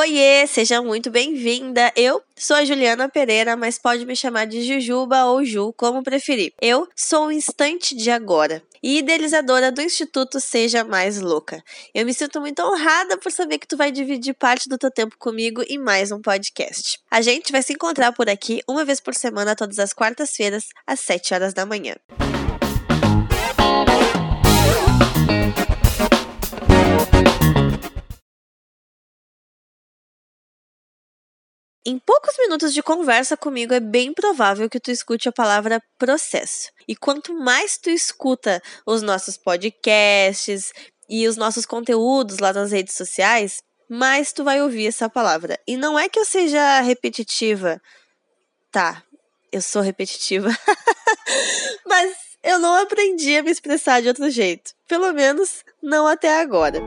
Oiê, seja muito bem-vinda. Eu sou a Juliana Pereira, mas pode me chamar de Jujuba ou Ju, como preferir. Eu sou o Instante de Agora e idealizadora do Instituto Seja Mais Louca. Eu me sinto muito honrada por saber que tu vai dividir parte do teu tempo comigo em mais um podcast. A gente vai se encontrar por aqui uma vez por semana, todas as quartas-feiras, às 7 horas da manhã. Em poucos minutos de conversa comigo, é bem provável que tu escute a palavra processo. E quanto mais tu escuta os nossos podcasts e os nossos conteúdos lá nas redes sociais, mais tu vai ouvir essa palavra. E não é que eu seja repetitiva. Tá, eu sou repetitiva. Mas eu não aprendi a me expressar de outro jeito. Pelo menos não até agora.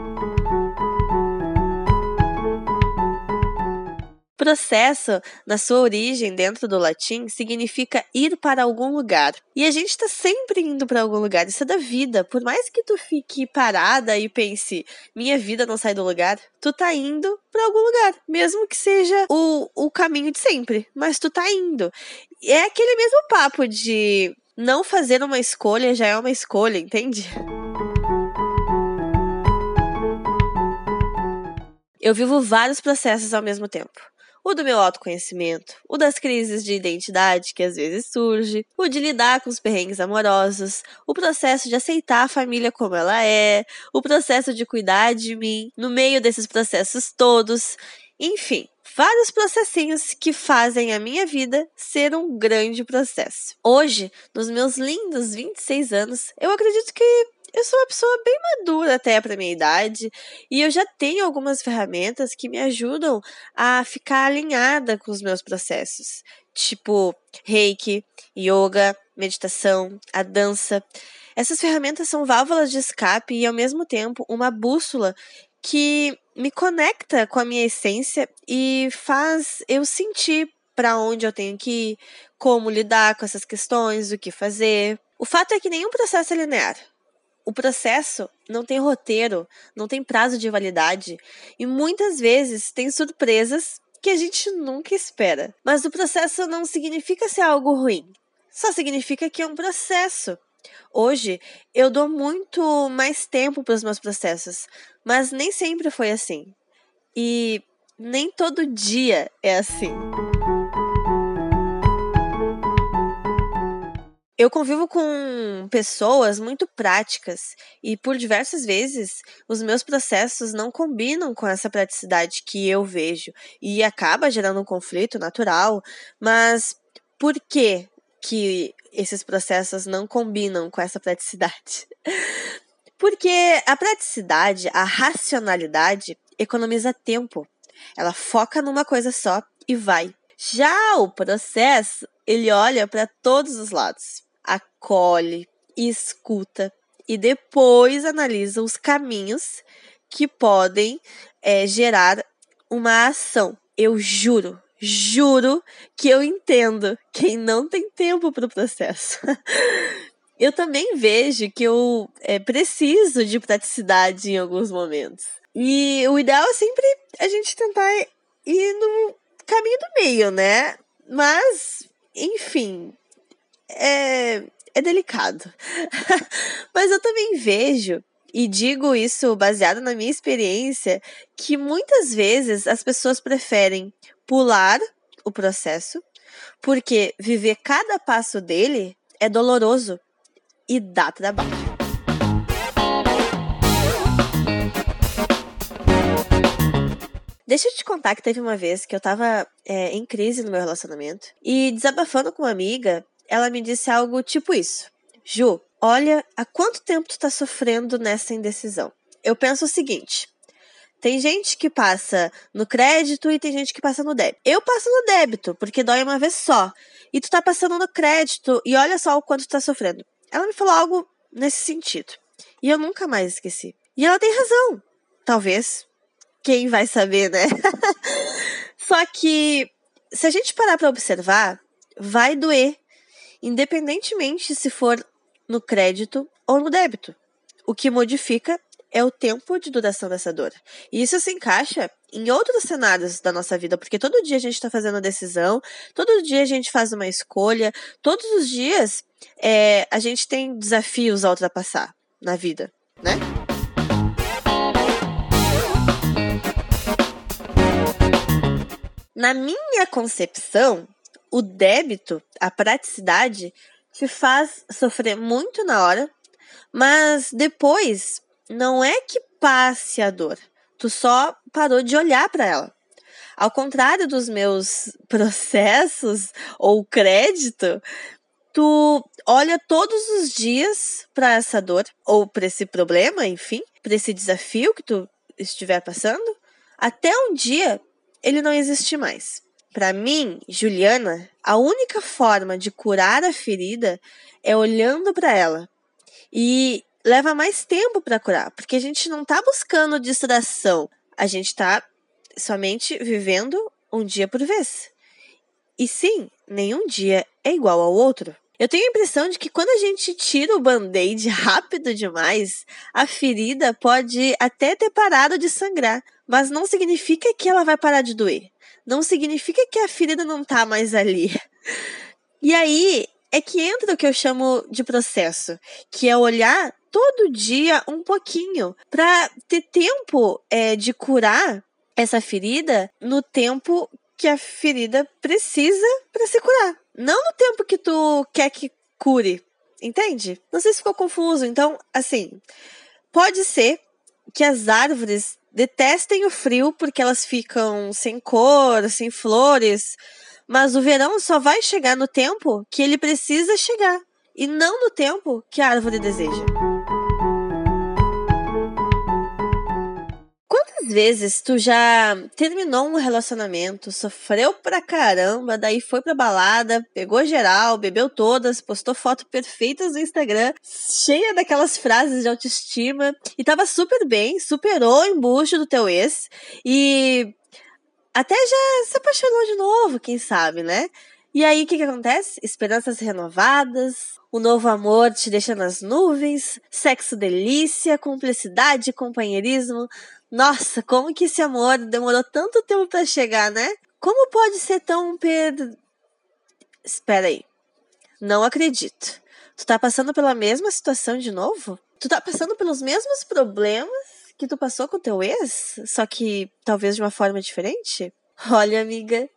Processo, na sua origem dentro do latim, significa ir para algum lugar. E a gente está sempre indo para algum lugar. Isso é da vida. Por mais que tu fique parada e pense, minha vida não sai do lugar, tu tá indo para algum lugar, mesmo que seja o, o caminho de sempre, mas tu tá indo. É aquele mesmo papo de não fazer uma escolha já é uma escolha, entende? Eu vivo vários processos ao mesmo tempo o do meu autoconhecimento, o das crises de identidade que às vezes surge, o de lidar com os perrengues amorosos, o processo de aceitar a família como ela é, o processo de cuidar de mim no meio desses processos todos, enfim, vários processinhos que fazem a minha vida ser um grande processo. Hoje, nos meus lindos 26 anos, eu acredito que eu sou uma pessoa bem madura até para minha idade e eu já tenho algumas ferramentas que me ajudam a ficar alinhada com os meus processos, tipo Reiki, yoga, meditação, a dança. Essas ferramentas são válvulas de escape e ao mesmo tempo uma bússola que me conecta com a minha essência e faz eu sentir para onde eu tenho que ir, como lidar com essas questões, o que fazer. O fato é que nenhum processo é linear o processo não tem roteiro, não tem prazo de validade e muitas vezes tem surpresas que a gente nunca espera. Mas o processo não significa ser algo ruim, só significa que é um processo. Hoje eu dou muito mais tempo para os meus processos, mas nem sempre foi assim. E nem todo dia é assim. Eu convivo com pessoas muito práticas e por diversas vezes os meus processos não combinam com essa praticidade que eu vejo e acaba gerando um conflito natural, mas por que que esses processos não combinam com essa praticidade? Porque a praticidade, a racionalidade economiza tempo. Ela foca numa coisa só e vai. Já o processo, ele olha para todos os lados acolhe, escuta e depois analisa os caminhos que podem é, gerar uma ação. Eu juro, juro que eu entendo quem não tem tempo para o processo. eu também vejo que eu é, preciso de praticidade em alguns momentos. E o ideal é sempre a gente tentar ir no caminho do meio, né? Mas, enfim, é, é delicado. Mas eu também vejo, e digo isso baseado na minha experiência, que muitas vezes as pessoas preferem pular o processo, porque viver cada passo dele é doloroso e dá trabalho. Deixa eu te contar que teve uma vez que eu tava é, em crise no meu relacionamento e desabafando com uma amiga, ela me disse algo tipo isso: Ju, olha, há quanto tempo tu tá sofrendo nessa indecisão? Eu penso o seguinte. Tem gente que passa no crédito e tem gente que passa no débito. Eu passo no débito, porque dói uma vez só. E tu tá passando no crédito e olha só o quanto tu tá sofrendo. Ela me falou algo nesse sentido. E eu nunca mais esqueci. E ela tem razão. Talvez. Quem vai saber, né? só que se a gente parar para observar, vai doer independentemente se for no crédito ou no débito. O que modifica é o tempo de duração dessa dor. E isso se encaixa em outros cenários da nossa vida, porque todo dia a gente está fazendo decisão, todo dia a gente faz uma escolha, todos os dias é, a gente tem desafios a ultrapassar na vida, né? Na minha concepção, o débito, a praticidade, te faz sofrer muito na hora, mas depois não é que passe a dor, tu só parou de olhar para ela. Ao contrário dos meus processos ou crédito, tu olha todos os dias para essa dor ou para esse problema, enfim, para esse desafio que tu estiver passando, até um dia ele não existe mais. Para mim, Juliana, a única forma de curar a ferida é olhando para ela. E leva mais tempo para curar, porque a gente não tá buscando distração, a gente tá somente vivendo um dia por vez. E sim, nenhum dia é igual ao outro. Eu tenho a impressão de que quando a gente tira o band-aid rápido demais, a ferida pode até ter parado de sangrar, mas não significa que ela vai parar de doer. Não significa que a ferida não tá mais ali. E aí é que entra o que eu chamo de processo, que é olhar todo dia um pouquinho para ter tempo é, de curar essa ferida no tempo que a ferida precisa para se curar. Não no tempo que tu quer que cure. Entende? Não sei se ficou confuso. Então, assim, pode ser que as árvores detestem o frio porque elas ficam sem cor, sem flores. Mas o verão só vai chegar no tempo que ele precisa chegar e não no tempo que a árvore deseja. Quantas vezes tu já terminou um relacionamento, sofreu pra caramba, daí foi pra balada, pegou geral, bebeu todas, postou fotos perfeitas no Instagram, cheia daquelas frases de autoestima, e tava super bem, superou o embuste do teu ex, e até já se apaixonou de novo, quem sabe, né? E aí, o que, que acontece? Esperanças renovadas, o novo amor te deixa nas nuvens, sexo delícia, cumplicidade, companheirismo. Nossa, como que esse amor demorou tanto tempo para chegar, né? Como pode ser tão per... Espera aí. Não acredito. Tu tá passando pela mesma situação de novo? Tu tá passando pelos mesmos problemas que tu passou com teu ex, só que talvez de uma forma diferente? Olha, amiga,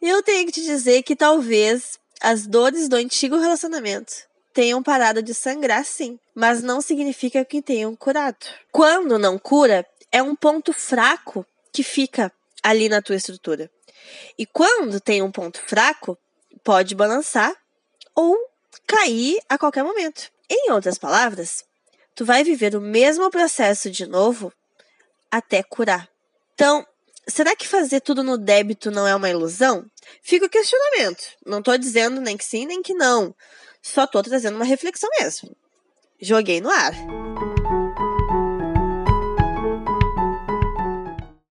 eu tenho que te dizer que talvez as dores do antigo relacionamento tenham parado de sangrar, sim, mas não significa que tenham curado. Quando não cura, é um ponto fraco que fica ali na tua estrutura. E quando tem um ponto fraco, pode balançar ou cair a qualquer momento. Em outras palavras, tu vai viver o mesmo processo de novo até curar. Então, será que fazer tudo no débito não é uma ilusão? Fica o questionamento. Não estou dizendo nem que sim, nem que não. Só estou trazendo uma reflexão mesmo. Joguei no ar.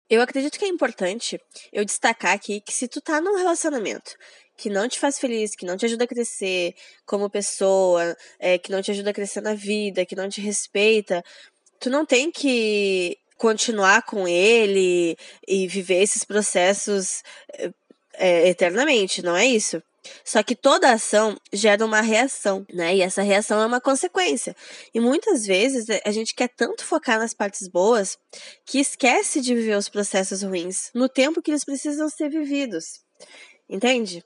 Eu acredito que é importante eu destacar aqui que se tu tá num relacionamento que não te faz feliz, que não te ajuda a crescer como pessoa, é, que não te ajuda a crescer na vida, que não te respeita, tu não tem que continuar com ele e viver esses processos é, eternamente, não é isso? Só que toda ação gera uma reação, né? E essa reação é uma consequência. E muitas vezes é, a gente quer tanto focar nas partes boas que esquece de viver os processos ruins no tempo que eles precisam ser vividos. Entende?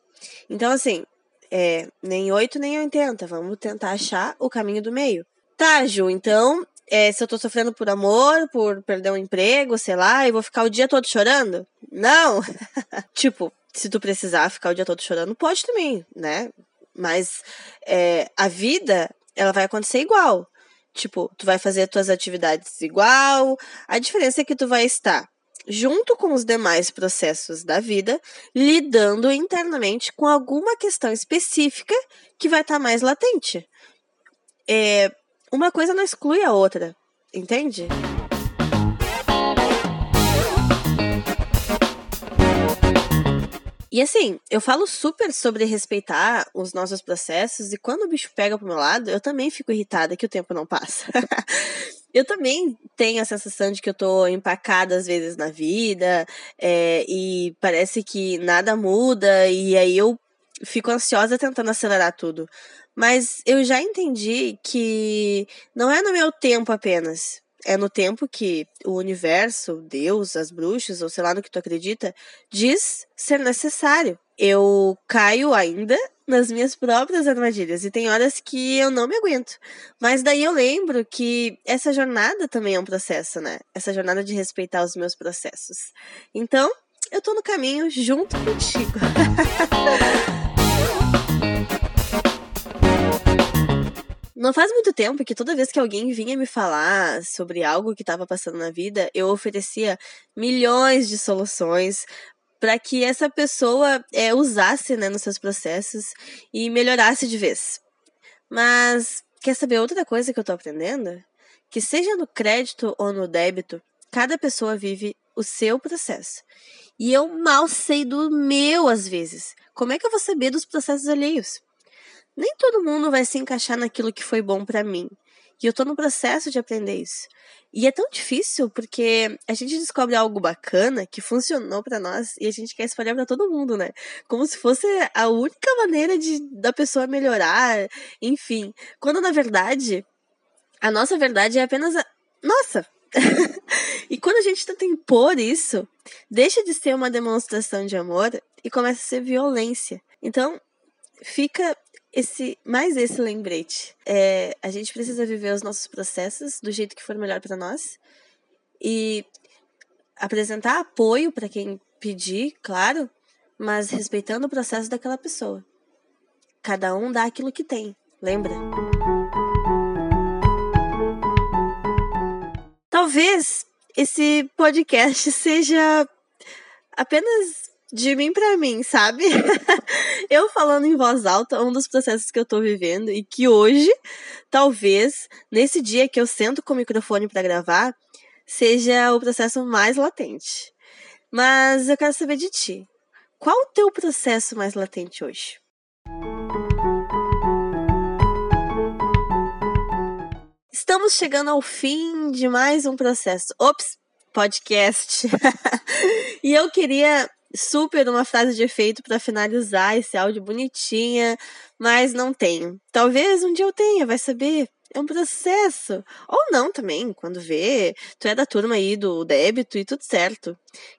Então, assim, é, nem 8 nem 80. Vamos tentar achar o caminho do meio. Tá, Ju, então, é, se eu tô sofrendo por amor, por perder um emprego, sei lá, e vou ficar o dia todo chorando? Não! tipo, se tu precisar ficar o dia todo chorando, pode também, né? Mas é, a vida, ela vai acontecer igual. Tipo, tu vai fazer tuas atividades igual. A diferença é que tu vai estar junto com os demais processos da vida, lidando internamente com alguma questão específica que vai estar mais latente. É, uma coisa não exclui a outra, entende? E assim, eu falo super sobre respeitar os nossos processos, e quando o bicho pega pro meu lado, eu também fico irritada que o tempo não passa. eu também tenho a sensação de que eu tô empacada às vezes na vida, é, e parece que nada muda, e aí eu fico ansiosa tentando acelerar tudo. Mas eu já entendi que não é no meu tempo apenas. É no tempo que o universo, Deus, as bruxas, ou sei lá no que tu acredita, diz ser necessário. Eu caio ainda nas minhas próprias armadilhas e tem horas que eu não me aguento. Mas daí eu lembro que essa jornada também é um processo, né? Essa jornada de respeitar os meus processos. Então, eu tô no caminho junto contigo. Não faz muito tempo que toda vez que alguém vinha me falar sobre algo que estava passando na vida, eu oferecia milhões de soluções para que essa pessoa é, usasse né, nos seus processos e melhorasse de vez. Mas quer saber outra coisa que eu estou aprendendo? Que seja no crédito ou no débito, cada pessoa vive o seu processo. E eu mal sei do meu às vezes. Como é que eu vou saber dos processos alheios? Nem todo mundo vai se encaixar naquilo que foi bom para mim. E eu tô no processo de aprender isso. E é tão difícil porque a gente descobre algo bacana que funcionou para nós e a gente quer espalhar para todo mundo, né? Como se fosse a única maneira de da pessoa melhorar, enfim. Quando na verdade a nossa verdade é apenas a nossa. e quando a gente tenta impor isso, deixa de ser uma demonstração de amor e começa a ser violência. Então, fica esse mais esse lembrete. É, a gente precisa viver os nossos processos do jeito que for melhor para nós e apresentar apoio para quem pedir, claro, mas respeitando o processo daquela pessoa. Cada um dá aquilo que tem, lembra? Talvez esse podcast seja apenas de mim para mim, sabe? eu falando em voz alta, um dos processos que eu tô vivendo e que hoje, talvez, nesse dia que eu sento com o microfone para gravar, seja o processo mais latente. Mas eu quero saber de ti. Qual o teu processo mais latente hoje? Estamos chegando ao fim de mais um processo. Ops, podcast. e eu queria super uma frase de efeito para finalizar esse áudio bonitinha, mas não tenho. Talvez um dia eu tenha, vai saber. É um processo. Ou não também, quando vê, tu é da turma aí do débito e tudo certo.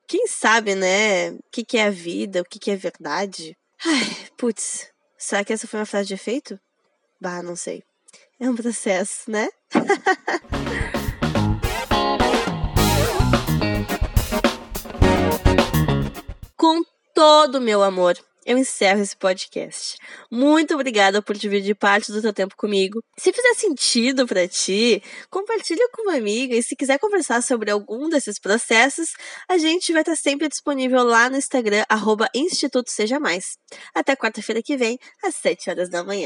Quem sabe, né? O que, que é a vida, o que, que é verdade. Ai, putz, será que essa foi uma frase de efeito? Bah, não sei. É um processo, né? todo meu amor, eu encerro esse podcast. Muito obrigada por dividir parte do teu tempo comigo. Se fizer sentido para ti, compartilha com uma amiga e se quiser conversar sobre algum desses processos, a gente vai estar sempre disponível lá no Instagram arroba Instituto Seja Mais. Até quarta-feira que vem, às 7 horas da manhã.